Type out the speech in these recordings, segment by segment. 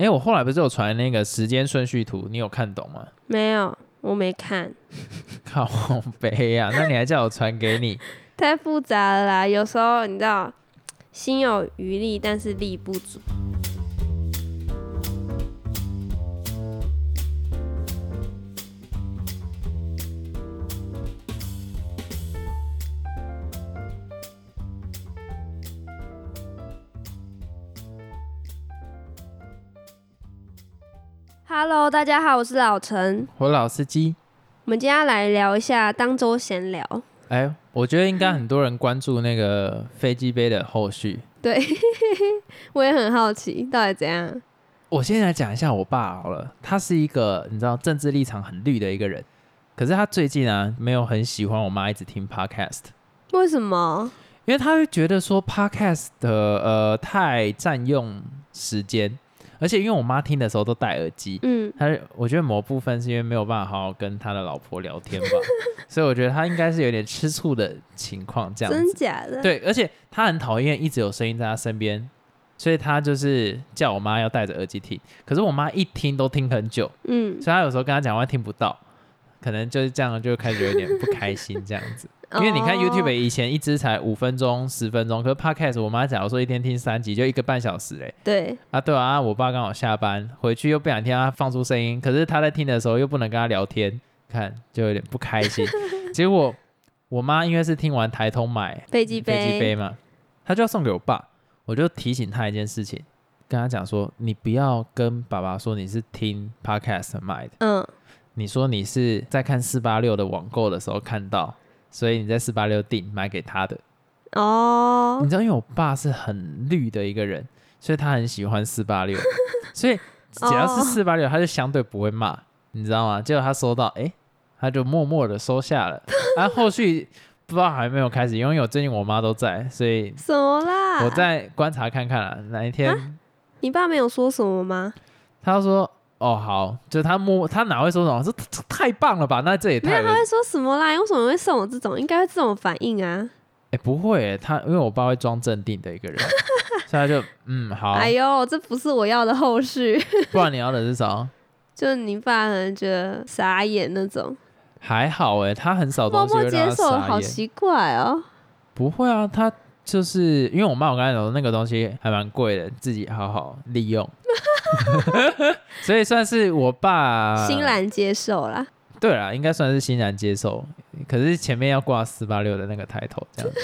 哎、我后来不是有传那个时间顺序图，你有看懂吗？没有，我没看，靠北呀、那你还叫我传给你？太复杂了啦。有时候你知道，心有余力，但是力不足。Hello，大家好，我是老陈。我老司机。我们今天要来聊一下当周闲聊。哎、我觉得应该很多人关注那个飞机杯的后续。对，我也很好奇，到底怎样？我先来讲一下我爸好了，他是一个你知道政治立场很绿的一个人，可是他最近啊没有很喜欢我妈一直听 podcast，为什么？因为他会觉得说 podcast 的呃太占用时间，而且因为我妈听的时候都戴耳机，嗯，她我觉得某部分是因为没有办法好好跟他的老婆聊天吧，所以我觉得他应该是有点吃醋的情况这样真子。假的？，对，而且他很讨厌一直有声音在他身边，所以他就是叫我妈要戴着耳机听。可是我妈一听都听很久，嗯，所以她有时候跟他讲话听不到，可能就是这样就开始有点不开心这样子。因为你看哦 YouTube 以前一支才五分钟、十分钟，可是 Podcast 我妈假如说一天听三集，就一个半小时嘞。对，啊，对啊，啊我爸刚好下班回去又不想听他放出声音，可是他在听的时候又不能跟他聊天，看就有点不开心。结果我妈因为是听完台通买飞机杯，飞机杯嘛，她就要送给我爸，我就提醒他一件事情，跟他讲说，你不要跟爸爸说你是听 Podcast 买的，嗯，你说你是在看四八六的网购的时候看到，所以你在四八六订买给他的。哦你，知道，因为我爸是很绿的一个人，所以他很喜欢四八六，所以只要是哦四八六，他就相对不会骂，你知道吗？结果他收到，哎、他就默默的收下了，然 后后续不知道还没有开始，因为我最近我妈都在，所以什么啦？我再观察看看啦，哪一天你爸没有说什么吗？他说。哦，好，就是他摸他哪会说什么？这这太棒了吧？那这也没有，太他会说什么啦？为什么会送我这种？应该会这种反应啊！哎、不会耶，他因为我爸会装镇定的一个人，所以他就嗯好，哎呦，这不是我要的后续，不然你要的是啥？就是你爸可能觉得傻眼那种，还好哎，他很少默默东西会让接受。好奇怪哦。不会啊，他就是因为我妈我刚才讲那个东西还蛮贵的，自己好好利用，所以算是我爸欣。然接受啦。对啦，应该算是欣然接受，可是前面要挂四八六的那个抬头这样子，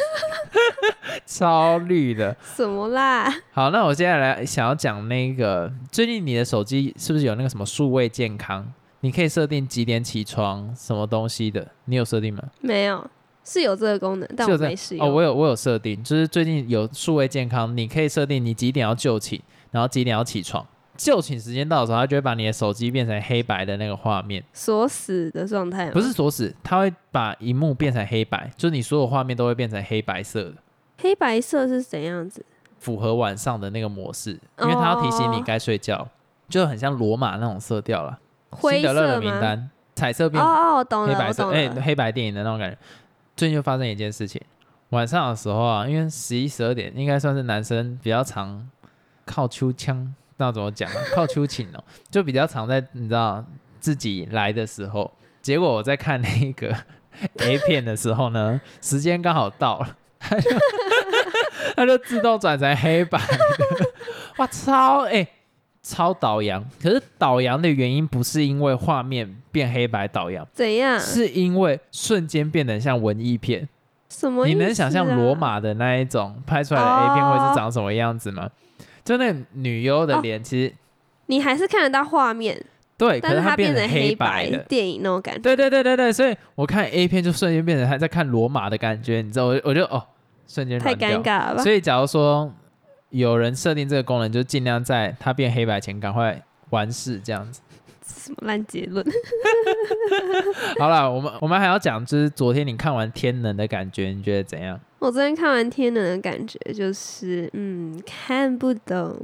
超绿的。什么啦？好，那我接下来想要讲那个，最近你的手机是不是有那个什么数位健康？你可以设定几点起床，什么东西的？你有设定吗？没有，是有这个功能，但我没使用。哦，我有我有设定，就是最近有数位健康，你可以设定你几点要就寝，然后几点要起床。就寝时间到的时候，他就会把你的手机变成黑白的那个画面，锁死的状态吗不是锁死，它会把荧幕变成黑白，就是你所有画面都会变成黑白色的，黑白色是怎样子？符合晚上的那个模式，因为它要提醒你哦该睡觉，就很像罗马那种色调了。灰辛德勒色的名？单，彩色变哦哦，懂了，黑白色，哎。黑白电影的那种感觉。最近就发生一件事情，晚上的时候啊，因为十一十二点应该算是男生比较常靠秋枪，那怎么讲啊？靠秋寝哦，就比较常在你知道自己来的时候，结果我在看那个 A 片的时候呢，时间刚好到了，它就他就自动转成黑白的，哇超哎、超导阳，可是导阳的原因不是因为画面变黑白导阳，怎样？是因为瞬间变得像文艺片。什么、啊你能想象罗？马的那一种拍出来的 A 片会哦是长什么样子吗？就那女优的哦脸，其实、你还是看得到画面，对，可但是它变成黑白的。电影那种感觉。对对对对对，所以我看 A 片就瞬间变成他在看罗马的感觉，你知道，我我就哦，瞬间太尴尬了吧？所以假如说有人设定这个功能，就尽量在它变黑白前赶快完事，这样子。什么烂结论？好了，我们我们还要讲，就是昨天你看完《天能》的感觉，你觉得怎样？我昨天看完《天能》的感觉就是，嗯，看不懂。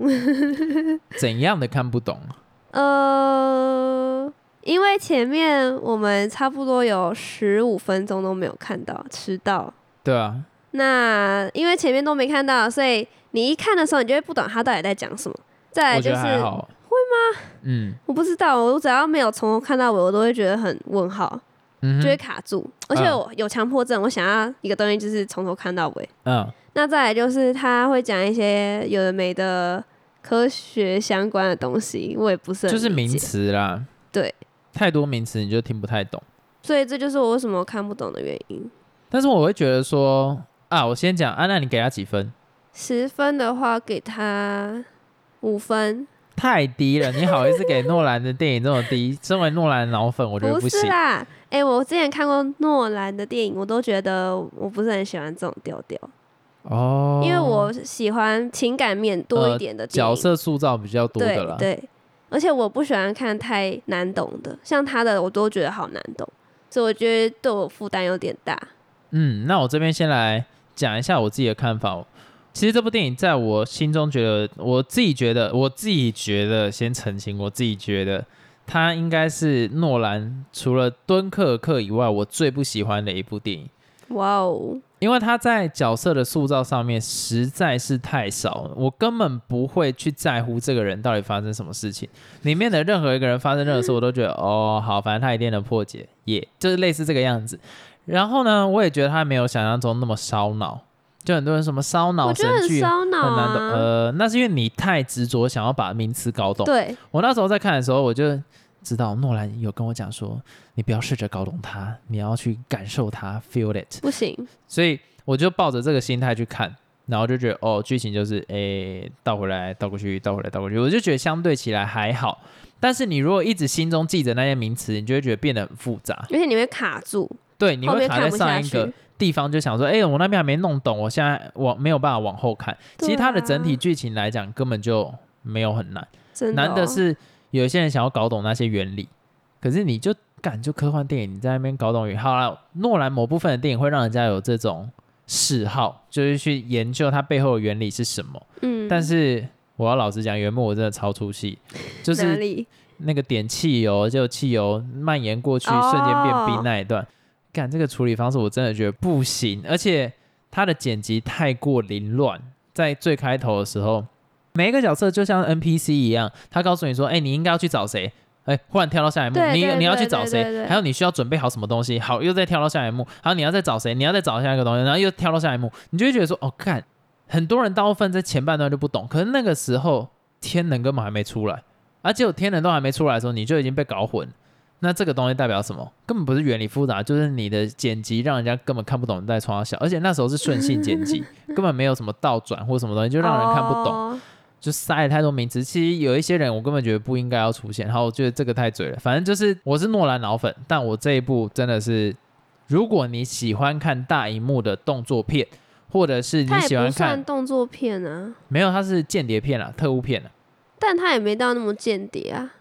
怎样的看不懂？呃，因为前面我们差不多有十五分钟都没有看到，迟到。对啊，那因为前面都没看到，所以你一看的时候，你就会不懂他到底在讲什么。再来就是。会嗯我不知道，我只要没有从头看到尾，我都会觉得很问号，就会卡住。而且我有强迫症，我想要一个东西就是从头看到尾。嗯那再来就是他会讲一些有的没的科学相关的东西，我也不是很就是名，词啦，对，太多名词你就听不太懂。所以这就是我为什么看不懂的原因。但是我会觉得说啊，我先讲啊，那你给他几分？十分的话，给他五分，太低了，你好意思给诺兰的电影这么低？身为诺兰的脑粉，我觉得不是。啦。哎、我之前看过诺兰的电影，我都觉得我不是很喜欢这种调调，哦，因为我喜欢情感面多一点的角色塑造比较多的啦。对对，而且我不喜欢看太难懂的，像他的我都觉得好难懂，所以我觉得对我负担有点大。嗯，那我这边先来讲一下我自己的看法。其实这部电影在我心中觉得，我自己觉得，我自己觉得，先澄清，我自己觉得它应该是诺兰除了《敦刻尔克》以外，我最不喜欢的一部电影。哇哦，因为他在角色的塑造上面实在是太少了，我根本不会去在乎这个人到底发生什么事情。里面的任何一个人发生任何事，我都觉得哦，好，反正他一定能破解，耶、就是类似这个样子。然后呢，我也觉得他没有想象中那么烧脑，就很多人什么烧脑神剧烧脑很难懂，啊。呃，那是因为你太执着想要把名词搞懂。对，我那时候在看的时候，我就知道诺兰有跟我讲说，你不要试着搞懂它，你要去感受它，feel it。不行，所以我就抱着这个心态去看，然后就觉得哦，剧情就是诶倒回来倒过去，倒回来倒过去，我就觉得相对起来还好。但是你如果一直心中记着那些名词，你就会觉得变得很复杂。而且你会卡住，对，你会卡在上一个去。地方，就想说，哎、我那边还没弄懂，我现在我没有办法往后看。其实它的整体剧情来讲，根本就没有很难，的、哦、难的是有一些人想要搞懂那些原理，可是你就敢就科幻电影，你在那边搞懂原理。好了，诺兰某部分的电影会让人家有这种嗜好，就是去研究它背后的原理是什么。嗯，但是我要老实讲，原木我真的超出戏，就是那个点汽油，就汽油蔓延过去，哦瞬间变冰那一段，干这个处理方式我真的觉得不行，而且它的剪辑太过凌乱，在最开头的时候，每一个角色就像 NPC 一样，他告诉你说，哎、你应该要去找谁。哎，忽然跳到下一幕，你你要去找谁？还有你需要准备好什么东西？好，又再跳到下一幕，好，你要再找谁？你要再找下一个东西，然后又跳到下一幕，你就会觉得说，哦，看，很多人大部分在前半段就不懂，可是那个时候天能根本还没出来，而且有天能都还没出来的时候，你就已经被搞混。那这个东西代表什么？根本不是原理复杂，就是你的剪辑让人家根本看不懂你在冲小，而且那时候是顺性剪辑，根本没有什么倒转或什么东西，就让人看不懂，哦就塞了太多名词。其实有一些人我根本觉得不应该要出现，然后我觉得这个太嘴了。反正就是我是诺兰老粉，但我这一部真的是，如果你喜欢看大荧幕的动作片，或者是你喜欢看动作片啊，没有，它是间谍片啊，特务片啊。但它也没到那么间谍啊。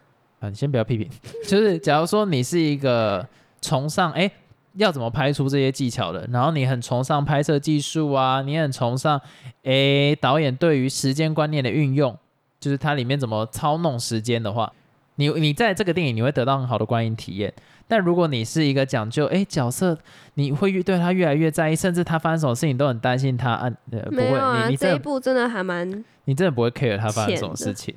啊，你先不要批评，就是假如说你是一个崇尚哎、要怎么拍出这些技巧的，然后你很崇尚拍摄技术啊，你很崇尚哎、导演对于时间观念的运用，就是它里面怎么操弄时间的话，你你在这个电影你会得到很好的观影体验。但如果你是一个讲究哎、角色，你会越对他越来越在意，甚至他发生什么事情都很担心他啊，呃不会，没有啊，这一你你真的部真的还蛮，你真的不会 care 他发生什么事情。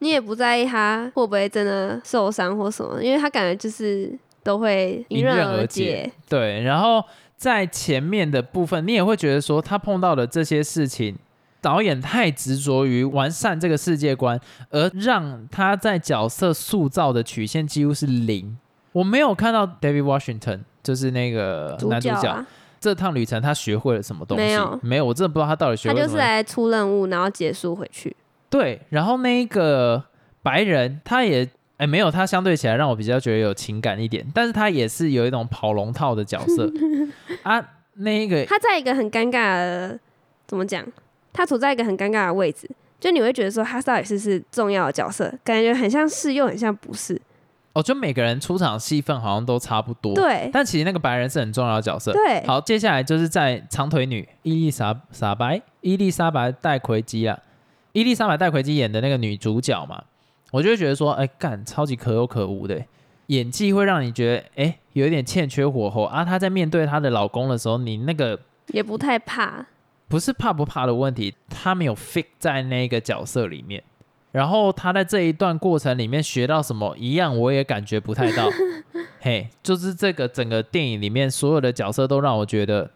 你也不在意他会不会真的受伤或什么，因为他感觉就是都会迎刃而解解。对，然后在前面的部分，你也会觉得说他碰到的这些事情，导演太执着于完善这个世界观，而让他在角色塑造的曲线几乎是零。我没有看到 David Washington，就是那个主男主角，啊，这趟旅程他学会了什么东西？没有我真的不知道他到底学他会了什么。他就是来出任务，然后结束回去。对，然后那一个白人，他也哎没有，他相对起来让我比较觉得有情感一点，但是他也是有一种跑龙套的角色 啊。那一个他在一个很尴尬的，怎么讲？他处在一个很尴尬的位置，就你会觉得说他到底是是重要的角色，感觉很像是又很像不是。哦，就每个人出场戏份好像都差不多，对但其实那个白人是很重要的角色。对，好，接下来就是在长腿女伊丽莎莎白伊丽莎白戴奎基啊，伊丽莎白戴奎基演的那个女主角嘛，我就会觉得说，哎，干超级可有可无的，演技会让你觉得，哎，有一点欠缺火候啊。她在面对她的老公的时候，你那个也不太怕。不是怕不怕的问题，她没有 fit 在那个角色里面。然后她在这一段过程里面学到什么，一样我也感觉不太到。嘿，就是这个整个电影里面所有的角色都让我觉得，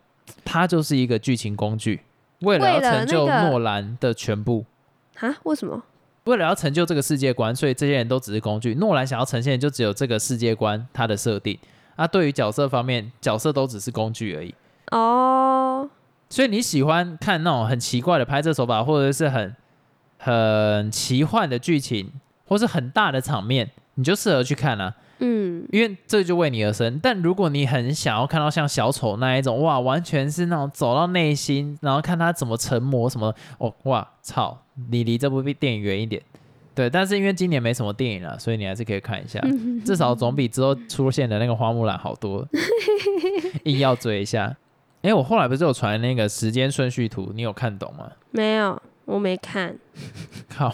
她就是一个剧情工具，为了要成就诺兰的全部。啊？为什么？为了要成就这个世界观，所以这些人都只是工具。诺兰想要呈现的就只有这个世界观，它的设定。啊，对于角色方面，角色都只是工具而已。哦，所以你喜欢看那种很奇怪的拍摄手法，或者是很很奇幻的剧情，或是很大的场面，你就适合去看啊，嗯，因为这就为你而生。但如果你很想要看到像小丑那一种，哇，完全是那种走到内心，然后看他怎么成魔什么，哦，哇，操，你离这部电影远一点。对，但是因为今年没什么电影了，所以你还是可以看一下，至少总比之后出现的那个花木兰好多，硬要追一下。哎、我后来不是有传那个时间顺序图，你有看懂吗？没有，我没看，靠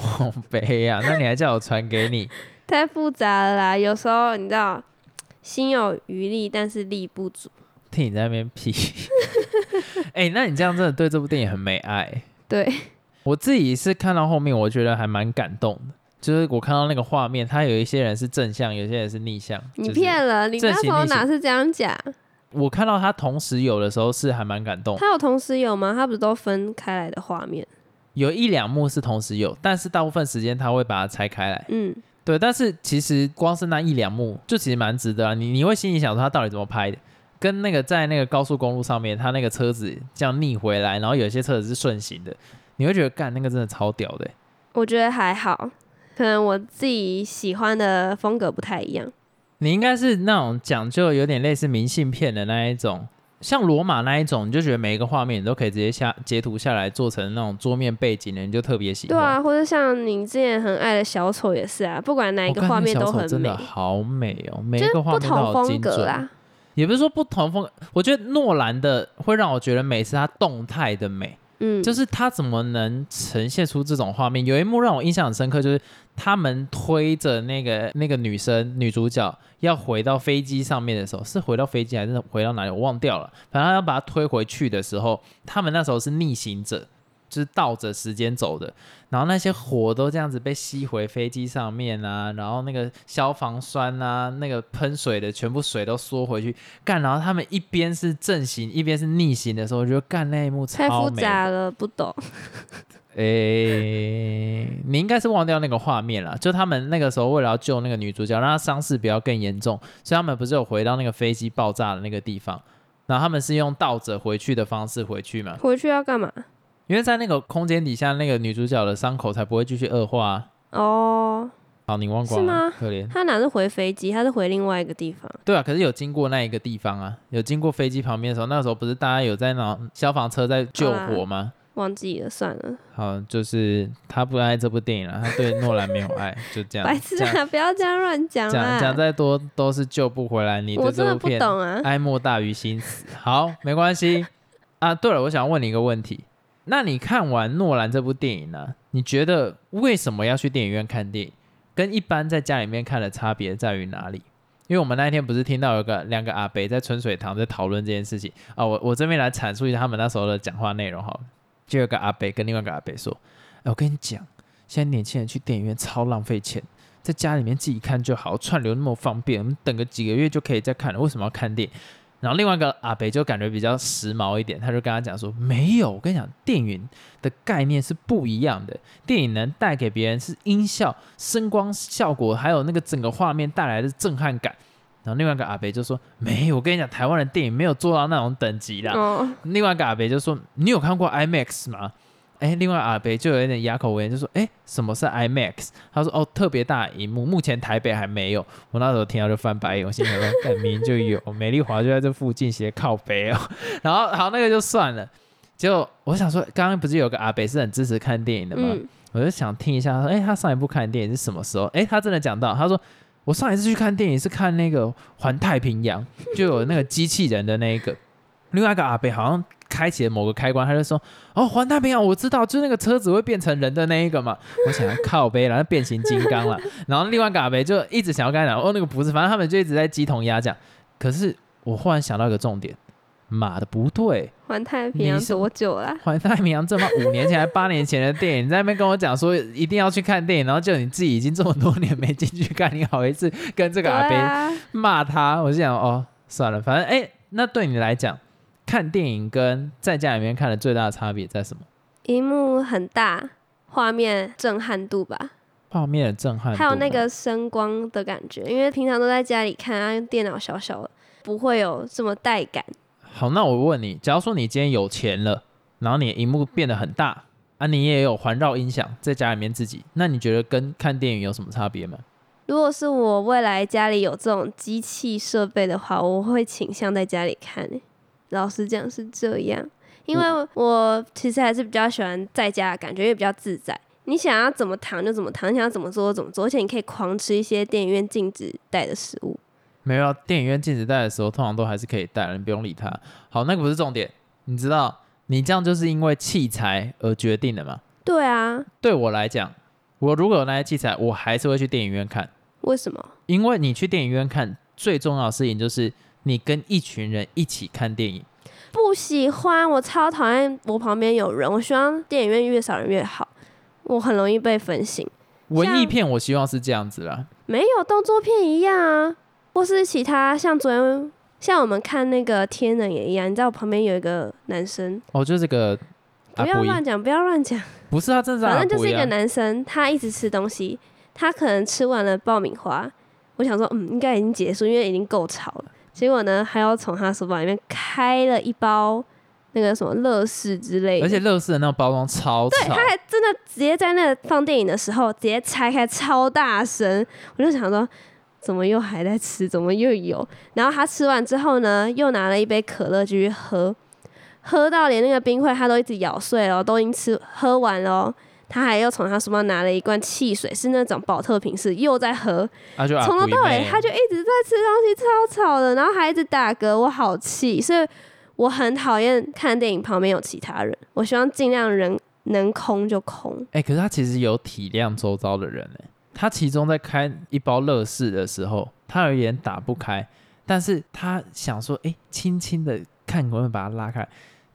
背啊、那你还叫我传给你？太复杂了啦。有时候你知道，心有余力，但是力不足。听你在那边屁。哎、那你这样真的对这部电影很没爱。对，我自己是看到后面，我觉得还蛮感动的。就是我看到那个画面，他有一些人是正向，有些人是逆向。你就是骗了，你那时候正行逆哪是这样讲？我看到他同时有的时候是还蛮感动，他有同时有吗？他不是都分开来的画面？有一两幕是同时有，但是大部分时间他会把它拆开来。嗯，对，但是其实光是那一两幕就其实蛮值得啊。你你会心里想说他到底怎么拍的？跟那个在那个高速公路上面，他那个车子这样逆回来，然后有些车子是顺行的，你会觉得干那个真的超屌的欸。我觉得还好，可能我自己喜欢的风格不太一样。你应该是那种讲究有点类似明信片的那一种，像罗马那一种，你就觉得每一个画面你都可以直接下截图下来做成那种桌面背景的，你就特别喜欢。对啊，或者像你之前很爱的小丑也是啊，不管哪一个画面都很美真的，好美哦，每一个画面都好精准。格啦。也不是说不同风格，我觉得诺兰的会让我觉得美是他动态的美，嗯，就是他怎么能呈现出这种画面？有一幕让我印象很深刻，就是他们推着那个那个女生女主角要回到飞机上面的时候，是回到飞机还是回到哪里？我忘掉了。反正要把她推回去的时候，他们那时候是逆行者，就是倒着时间走的。然后那些火都这样子被吸回飞机上面啊，然后那个消防栓啊，那个喷水的全部水都缩回去，干。然后他们一边是正行，一边是逆行的时候，我觉得干那一幕太复。杂了，不懂。诶、你应该是忘掉那个画面了。就他们那个时候为了要救那个女主角，让她伤势不要更严重，所以他们不是有回到那个飞机爆炸的那个地方，然后他们是用倒着回去的方式回去嘛？回去要干嘛？因为在那个空间底下，那个女主角的伤口才不会继续恶化、啊。哦，好，你忘光是吗了，可怜。他哪是回飞机，他是回另外一个地方。对啊，可是有经过那一个地方啊，有经过飞机旁边的时候，那个时候不是大家有在那消防车在救火吗？忘记了，算了，好，就是他不爱这部电影了，他对诺兰没有爱，就这样。白痴啊！不要这样乱讲讲讲。再多都是救不回来你对我真的不这部片懂啊。哀莫大于心死。好，没关系啊。对了，我想问你一个问题，那你看完诺兰这部电影呢、你觉得为什么要去电影院看电影？跟一般在家里面看的差别在于哪里？因为我们那一天不是听到有个两个阿北在春水堂在讨论这件事情啊，我我这边来阐述一下他们那时候的讲话内容哈。就有个阿北跟另外一个阿北说：“哎，我跟你讲，现在年轻人去电影院超浪费钱，在家里面自己看就好，串流那么方便，我们等个几个月就可以再看了，为什么要看电影？”然后另外一个阿北就感觉比较时髦一点，他就跟他讲说：“没有，我跟你讲，电影的概念是不一样的。电影能带给别人是音效、声光效果，还有那个整个画面带来的震撼感。”然后另外一个阿北就说：“没有，我跟你讲，台湾的电影没有做到那种等级的。另外一个阿北就说：“你有看过 IMAX 吗？”哎，另外阿北就有一点哑口无言，就说：“哎，什么是 IMAX？” 他说：“哦，特别大的荧幕，目前台北还没有。”我那时候听到就翻白眼，我心想说：“干明明就有，美丽华就在这附近，斜靠北哦。” 然后好，那个就算了。结果我想说，刚刚不是有个阿北是很支持看电影的吗？嗯，我就想听一下，他说：“哎，他上一部看电影是什么时候？”哎，他真的讲到，他说：“我上一次去看电影是看那个《环太平洋》，就有那个机器人的那一个。”另外一个阿伯好像开启了某个开关，他就说：“哦，环太平洋我知道，就是那个车子会变成人的那一个嘛。”我想要靠背然后变形金刚了。然后另外一个阿伯就一直想要跟他讲：“哦，那个不是。”反正他们就一直在鸡同鸭讲。可是我忽然想到一个重点，妈的，不对，环太平洋是多久了、《环太平洋》这么五年前还八年前的电影，你在那边跟我讲说一定要去看电影，然后就你自己已经这么多年没进去看，你好意思跟这对个阿伯啊，骂他？我就想哦，算了，反正哎，那对你来讲，看电影跟在家里面看的最大的差别在什么？荧幕很大，画面震撼度吧，画面的震撼，还有那个声光的感觉，因为平常都在家里看，啊，电脑小小的，不会有这么带感。好，那我问你，假如说你今天有钱了，然后你的荧幕变得很大啊，你也有环绕音响在家里面自己，那你觉得跟看电影有什么差别吗？如果是我未来家里有这种机器设备的话，我会倾向在家里看、欸。老实讲是这样，因为我其实还是比较喜欢在家的感觉，因为比较自在。你想要怎么躺就怎么躺，你想要怎么做就怎么做，而且你可以狂吃一些电影院禁止带的食物。没有啊，电影院禁止带的时候，通常都还是可以带的，你不用理它。好，那个不是重点，你知道，你这样就是因为器材而决定的吗？对啊，对我来讲，我如果有那些器材，我还是会去电影院看，为什么？因为你去电影院看最重要的事情就是你跟一群人一起看电影。不喜欢，我超讨厌我旁边有人。我希望电影院越少人越好，我很容易被分心。文艺片我希望是这样子啦，没有动作片一样啊，或是其他像昨天像我们看那个《天人》也一样，你知道我旁边有一个男生，哦，就这个不要乱讲，不要乱讲，不是他，真的是反正就是一个。男生，他一直吃东西，他可能吃完了爆米花，我想说，嗯，应该已经结束，因为已经够吵了。结果呢，还要从他手包里面开了一包那个什么乐事之类的，而且乐事的那种包装超对，他，还真的直接在那个放电影的时候直接拆开，超大声。我就想说，怎么又还在吃？怎么又有？然后他吃完之后呢，又拿了一杯可乐继续喝，喝到连那个冰块他都一直咬碎了，都已经吃喝完了哦。他还又从他书包拿了一罐汽水，是那种保特瓶式，又在喝。从头到尾他就一直在吃东西，超吵的，然后还一直打嗝，我好气，所以我很讨厌看电影旁边有其他人，我希望尽量人能空就空。哎、可是他其实有体谅周遭的人哎、他其中在开一包乐事的时候，他有一点打不开，但是他想说，哎、轻轻的看可不可以把它拉开，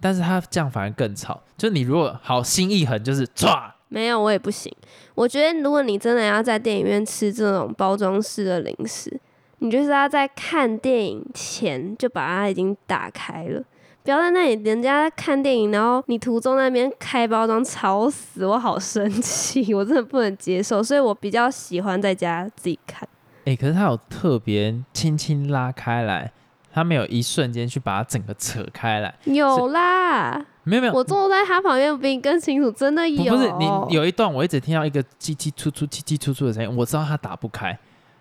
但是他这样反而更吵。就你如果好心一狠，就是唰，没有，我也不行。我觉得如果你真的要在电影院吃这种包装式的零食，你就是要在看电影前就把它已经打开了。不要在那里人家看电影，然后你途中那边开包装吵死我，好生气，我真的不能接受，所以我比较喜欢在家自己看。哎、可是他有特别轻轻拉开来，他没有一瞬间去把它整个扯开来，有啦，没有没有，我坐在他旁边，我比你更清楚，真的有。不是你有一段我一直听到一个叽叽出出叽叽出出的声音，我知道他打不开，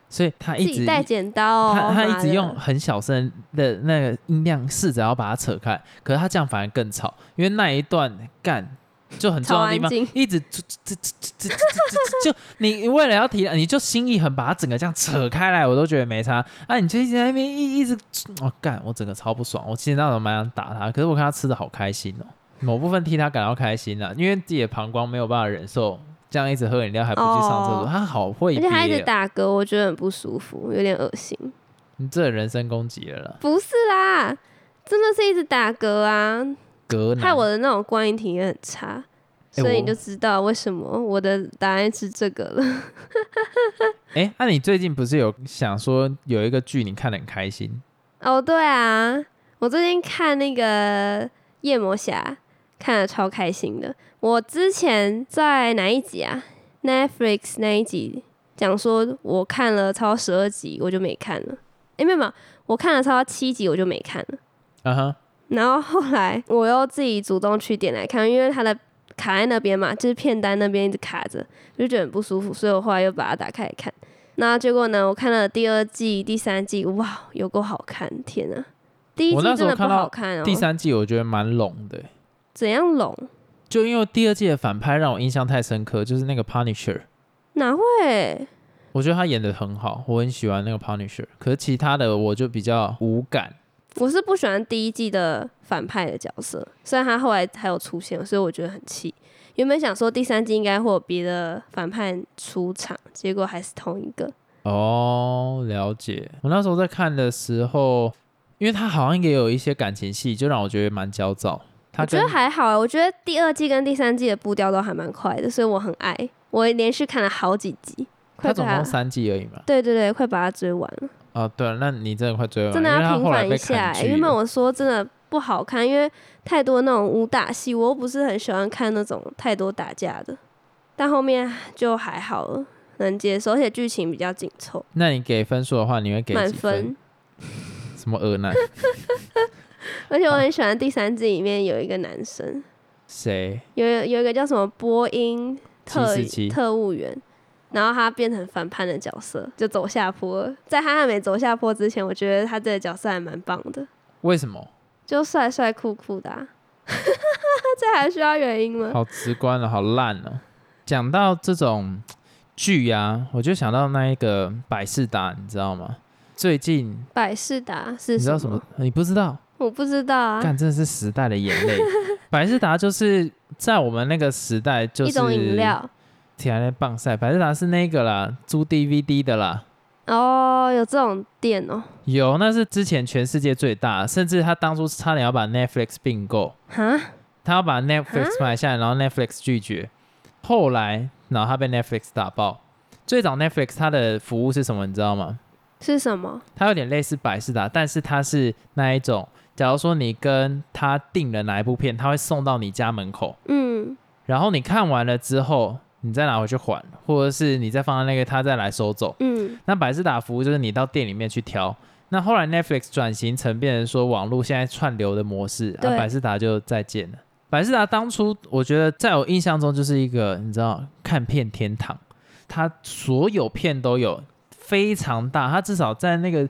所以他一直带剪刀、哦，他他一直用很小声的那个音量试着要把它扯开，可是他这样反而更吵，因为那一段干就很重要的地方一直就你为了要提，你就心一横把它整个这样扯开来，我都觉得没差。啊，你就一直在那边一一直哦干，我整个超不爽。我其实那种蛮想打他，可是我看他吃的好开心哦，某部分替他感到开心啊，因为自己的膀胱没有办法忍受这样一直喝饮料还不去上厕所，哦他好会而且他一直打嗝，我觉得很不舒服，有点恶心。你这人身攻击了啦，不是啦，真的是一直打嗝啊，害我的那种观影体验很差，所以你就知道为什么我的答案是这个了。哎，那、你最近不是有想说有一个剧你看的很开心？哦，对啊，我最近看那个夜魔侠，看的超开心的。我之前在哪一集啊？Netflix 那一集讲说，我看了超十二集，我就没看了。哎，没有没有，我看了超七集，我就没看了。啊哈，然后后来我又自己主动去点来看，因为它的卡在那边嘛，就是片单那边一直卡着，就觉得很不舒服，所以我后来又把它打开来看。那结果呢，我看了第二季、第三季，哇，有够好看！天啊，第一季真的不好看哦。第三季我觉得蛮拢的，怎样拢？就因为第二季的反派让我印象太深刻，就是那个 Punisher，哪会？我觉得他演的很好，我很喜欢那个 Punisher。可是其他的我就比较无感。我是不喜欢第一季的反派的角色，虽然他后来还有出现，所以我觉得很气。原本想说第三季应该会有别的反派出场，结果还是同一个。哦，了解。我那时候在看的时候，因因为他好像也有一些感情戏，就让我觉得蛮焦躁。他我觉得还好啊，我觉得第二季跟第三季的步调都还蛮快的，所以我很爱。我连续看了好几集，他总共三季而已嘛。对对对，快把它追完了，哦，对了，那你真的快追真的要平反一下、欸。原本我说真的不好看，因为太多那种武打戏，我又不是很喜欢看那种太多打架的，但后面就还好了，能接受，而且剧情比较紧凑，那你给分数的话，你会给满分？什么恶男？而且我很喜欢第三季里面有一个男生，谁？有有一个叫什么波音特特务员，然后他变成反叛的角色，就走下坡了。在他还没走下坡之前，我觉得他这个角色还蛮棒的，为什么？就帅帅酷酷的、啊。这还需要原因吗？好直观了，好烂哦。讲到这种剧啊，我就想到那一个百事达，你知道吗？最近百事达是你知道什么？你不知道？我不知道啊。干，真的是时代的眼泪。百事达就是在我们那个时代，就是一种饮料铁来棒赛。百事达是那个啦，租 DVD 的啦。哦，有这种店哦。有，那是之前全世界最大，甚至他当初差点要把 Netflix 并购，哈，他要把 Netflix 买下来，然后 Netflix 拒绝，后来然后他被 Netflix 打爆。最早 Netflix 它的服务是什么，你知道吗？是什么？它有点类似百事达，但是它是那一种，假如说你跟他订了哪一部片，他会送到你家门口，嗯，然后你看完了之后，你再拿回去还，或者是你再放在那个他再来收走。嗯，那百事达服务就是你到店里面去挑。那后来 Netflix 转型成变成说网络现在串流的模式，啊，百事达就再见了。百事达当初我觉得在我印象中就是一个你知道看片天堂，它所有片都有，非常大，它至少在那个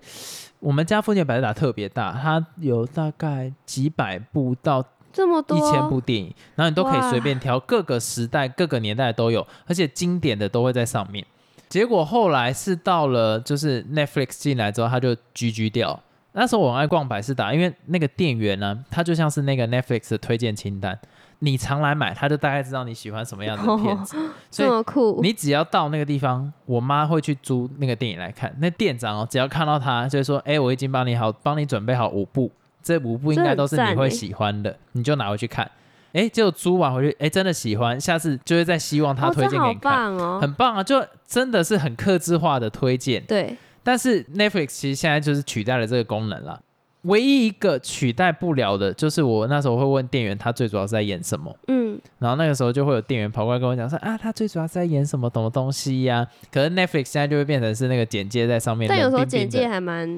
我们家附近百事达特别大，它有大概几百部到这么多，一千部电影，然后你都可以随便挑，各个时代、各个年代都有，而且经典的都会在上面。结果后来是到了就是 Netflix 进来之后，它就 GG 掉。那时候我很爱逛百事达，因为那个店员呢，他就像是那个 Netflix 的推荐清单，你常来买，他就大概知道你喜欢什么样的片子，所以酷，你只要到那个地方，我妈会去租那个电影来看。那店长哦，只要看到他，就会说：“哎、我已经帮你好，帮你准备好五部，这五部应该都是你会喜欢的，你就拿回去看。”哎，结果租完回去，哎，真的喜欢，下次就会再希望他推荐给你看，棒哦。很棒啊！就真的是很克制化的推荐。对，但是 Netflix 其实现在就是取代了这个功能啦。唯一一个取代不了的，就是我那时候会问店员，他最主要是在演什么。嗯，然后那个时候就会有店员跑过来跟我讲说啊，他最主要是在演什么什么东西呀、可是 Netflix 现在就会变成是那个简介在上面冷但有时候简介还蛮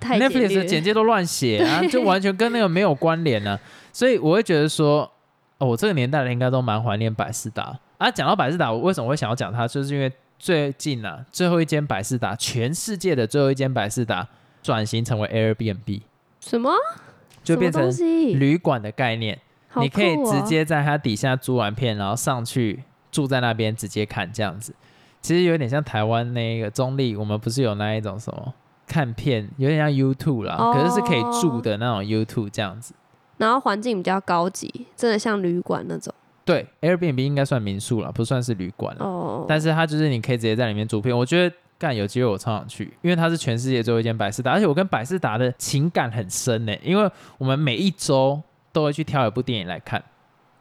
太简 Netflix 的简介都乱写啊，就完全跟那个没有关联呢、所以我会觉得说，哦，我这个年代的应该都蛮怀念百事达。啊。讲到百事达，我为什么会想要讲它，就是因为最近啊，最后一间百事达，全世界的最后一间百事达转型成为 Airbnb，什么就变成旅馆的概念。好你可以直接在它底下租完片，然后上去住在那边直接看这样子。其实有点像台湾那个中立，我们不是有那一种什么看片，有点像 YouTube 啦，哦可是是可以住的那种 YouTube 这样子。然后环境比较高级，真的像旅馆那种对，Airbnb 应该算民宿了，不算是旅馆了。哦。但是它就是你可以直接在里面租片，我觉得干有机会我超想去，因为它是全世界最后一间百事达，而且我跟百事达的情感很深呢，因为我们每一周都会去挑一部电影来看，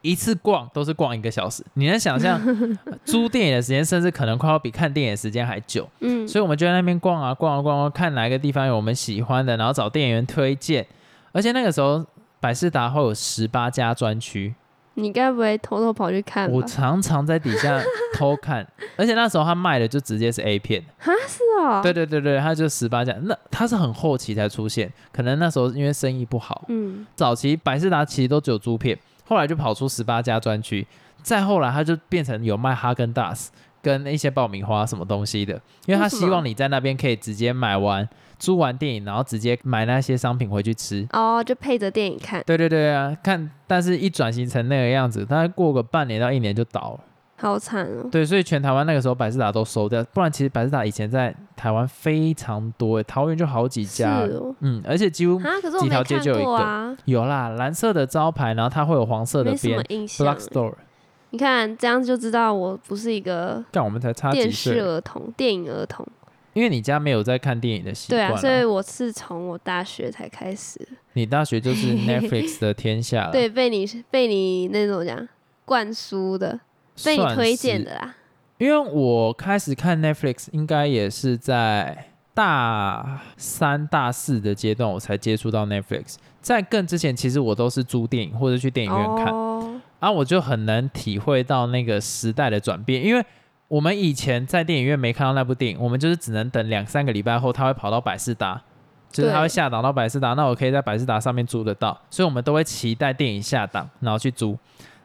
一次逛都是逛一个小时，你能想象 租电影的时间甚至可能快要比看电影的时间还久，嗯，所以我们就在那边逛啊逛啊逛啊，看哪一个地方有我们喜欢的，然后找店员推荐，而且那个时候百事达会有十八家专区。你该不会偷偷跑去看吧？我常常在底下 偷看，而且那时候他卖的就直接是 A 片，哈，是哦。对，对对对，他就十八家，那他是很后期才出现，可能那时候因为生意不好，嗯，早期百事达其实都只有租片，后来就跑出十八家专区，再后来他就变成有卖哈根达斯跟一些爆米花什么东西的，因为他希望你在那边可以直接买完租完电影，然后直接买那些商品回去吃。哦，就配着电影看，对对对啊，看，但是一转型成那个样子，大概过个半年到一年就倒了。好惨哦。对，所以全台湾那个时候百事达都收掉，不然其实百事达以前在台湾非常多，桃园就好几家，哦。嗯，而且几乎几条街就有一个过啊，有啦，蓝色的招牌，然后它会有黄色的边，Black 欸。Store。你看这样就知道我不是一个干，我们才差几电视，儿童、电影儿童。因为你家没有在看电影的习惯、对啊，所以我是从我大学才开始，你大学就是 Netflix 的天下了，对，被你被你那种讲灌输的，被你推荐的啦。因为我开始看 Netflix，应该也是在大三、大四的阶段，我才接触到 Netflix。在更之前，其实我都是租电影或者去电影院看，哦，啊，我就很能体会到那个时代的转变。因为我们以前在电影院没看到那部电影，我们就是只能等两三个礼拜后，它会跑到百事达，就是它会下档到百事达，那我可以在百事达上面租得到，所以我们都会期待电影下档，然后去租。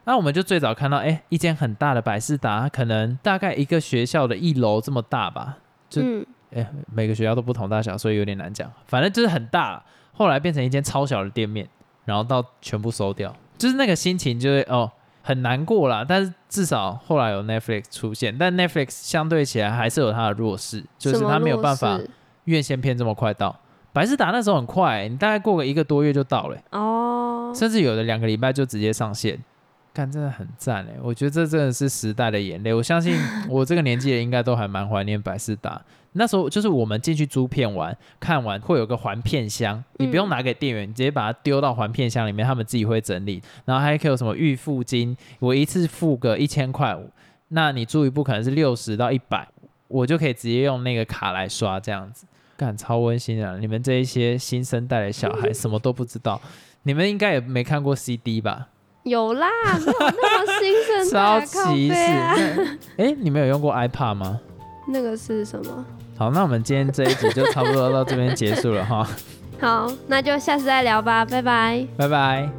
那我们就最早看到，哎、一间很大的百事达，可能大概一个学校的一楼这么大吧，就嗯，哎、每个学校都不同大小，所以有点难讲。反正就是很大，后来变成一间超小的店面，然后到全部收掉，就是那个心情就会哦很难过啦。但是至少后来有 Netflix 出现，但 Netflix 相对起来还是有它的弱势，就是它没有弱办法院线片这么快到。百事达那时候很快、你大概过个一个多月就到了、哦，甚至有的两个礼拜就直接上线。干真的很赞哎，我觉得这真的是时代的眼泪。我相信 我这个年纪的应该都还蛮怀念百事达。那时候就是我们进去租片玩，看完会有个还片箱，你不用拿给店员，你直接把它丢到还片箱里面，他们自己会整理。然后还可以有什么预付金，我一次付个一千块，那你租一部可能是六十到一百，我就可以直接用那个卡来刷这样子，干超温馨啊。你们这一些新生代的小孩 什么都不知道，你们应该也没看过 CD 吧？有啦，没有那么新生 超代，靠歧视！背啊。哎、你们有用过 iPad 吗？那个是什么？好，那我们今天这一集就差不多到这边结束了哈，好，那就下次再聊吧，拜拜。拜拜。